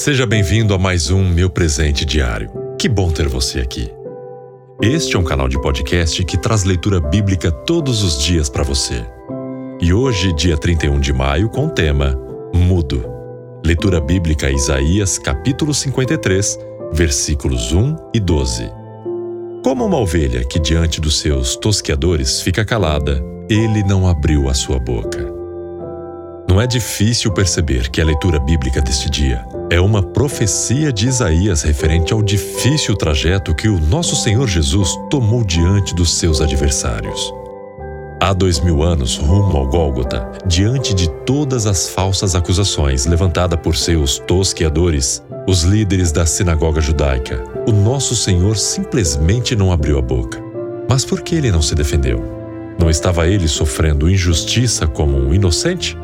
Seja bem-vindo a mais um Meu Presente Diário. Que bom ter você aqui. Este é um canal de podcast que traz leitura bíblica todos os dias para você. E hoje, dia 31 de maio, com o tema Mudo. Leitura bíblica Isaías, capítulo 53, versículos 1 e 12. Como uma ovelha que diante dos seus tosqueadores fica calada, ele não abriu a sua boca. Não é difícil perceber que a leitura bíblica deste dia é uma profecia de Isaías referente ao difícil trajeto que o nosso Senhor Jesus tomou diante dos seus adversários. Há dois mil anos, rumo ao Gólgota, diante de todas as falsas acusações levantadas por seus tosqueadores, os líderes da sinagoga judaica, o nosso Senhor simplesmente não abriu a boca. Mas por que ele não se defendeu? Não estava ele sofrendo injustiça como um inocente?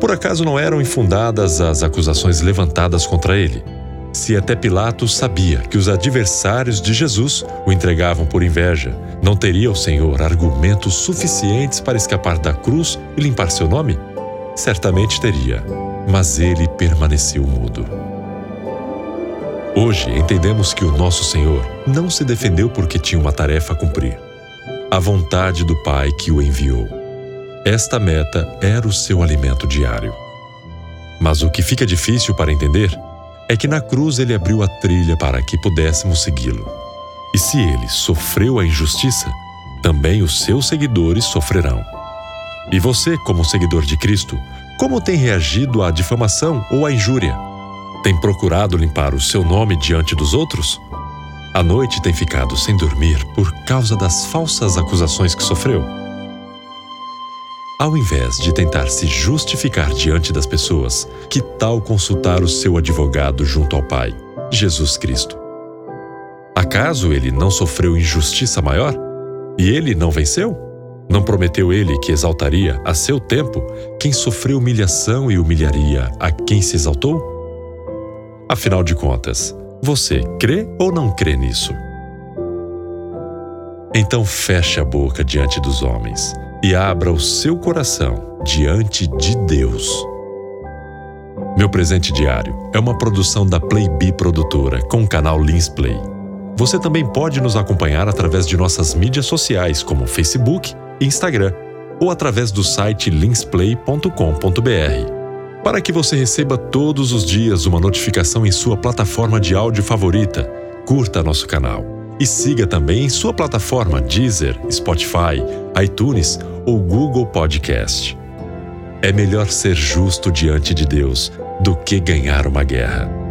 Por acaso não eram infundadas as acusações levantadas contra ele? Se até Pilatos sabia que os adversários de Jesus o entregavam por inveja, não teria o Senhor argumentos suficientes para escapar da cruz e limpar seu nome? Certamente teria, mas ele permaneceu mudo. Hoje entendemos que o nosso Senhor não se defendeu porque tinha uma tarefa a cumprir. A vontade do Pai que o enviou. Esta meta era o seu alimento diário. Mas o que fica difícil para entender é que na cruz ele abriu a trilha para que pudéssemos segui-lo. E se ele sofreu a injustiça, também os seus seguidores sofrerão. E você, como seguidor de Cristo, como tem reagido à difamação ou à injúria? Tem procurado limpar o seu nome diante dos outros? A noite tem ficado sem dormir por causa das falsas acusações que sofreu? Ao invés de tentar se justificar diante das pessoas, que tal consultar o seu advogado junto ao Pai, Jesus Cristo? Acaso ele não sofreu injustiça maior? E ele não venceu? Não prometeu ele que exaltaria a seu tempo quem sofreu humilhação e humilharia a quem se exaltou? Afinal de contas, você crê ou não crê nisso? Então feche a boca diante dos homens e abra o seu coração diante de Deus. Meu presente diário é uma produção da Playbee Produtora com o canal Lins Play. Você também pode nos acompanhar através de nossas mídias sociais como Facebook e Instagram ou através do site linsplay.com.br. Para que você receba todos os dias uma notificação em sua plataforma de áudio favorita, curta nosso canal e siga também em sua plataforma Deezer, Spotify, iTunes ou Google Podcast. É melhor ser justo diante de Deus do que ganhar uma guerra.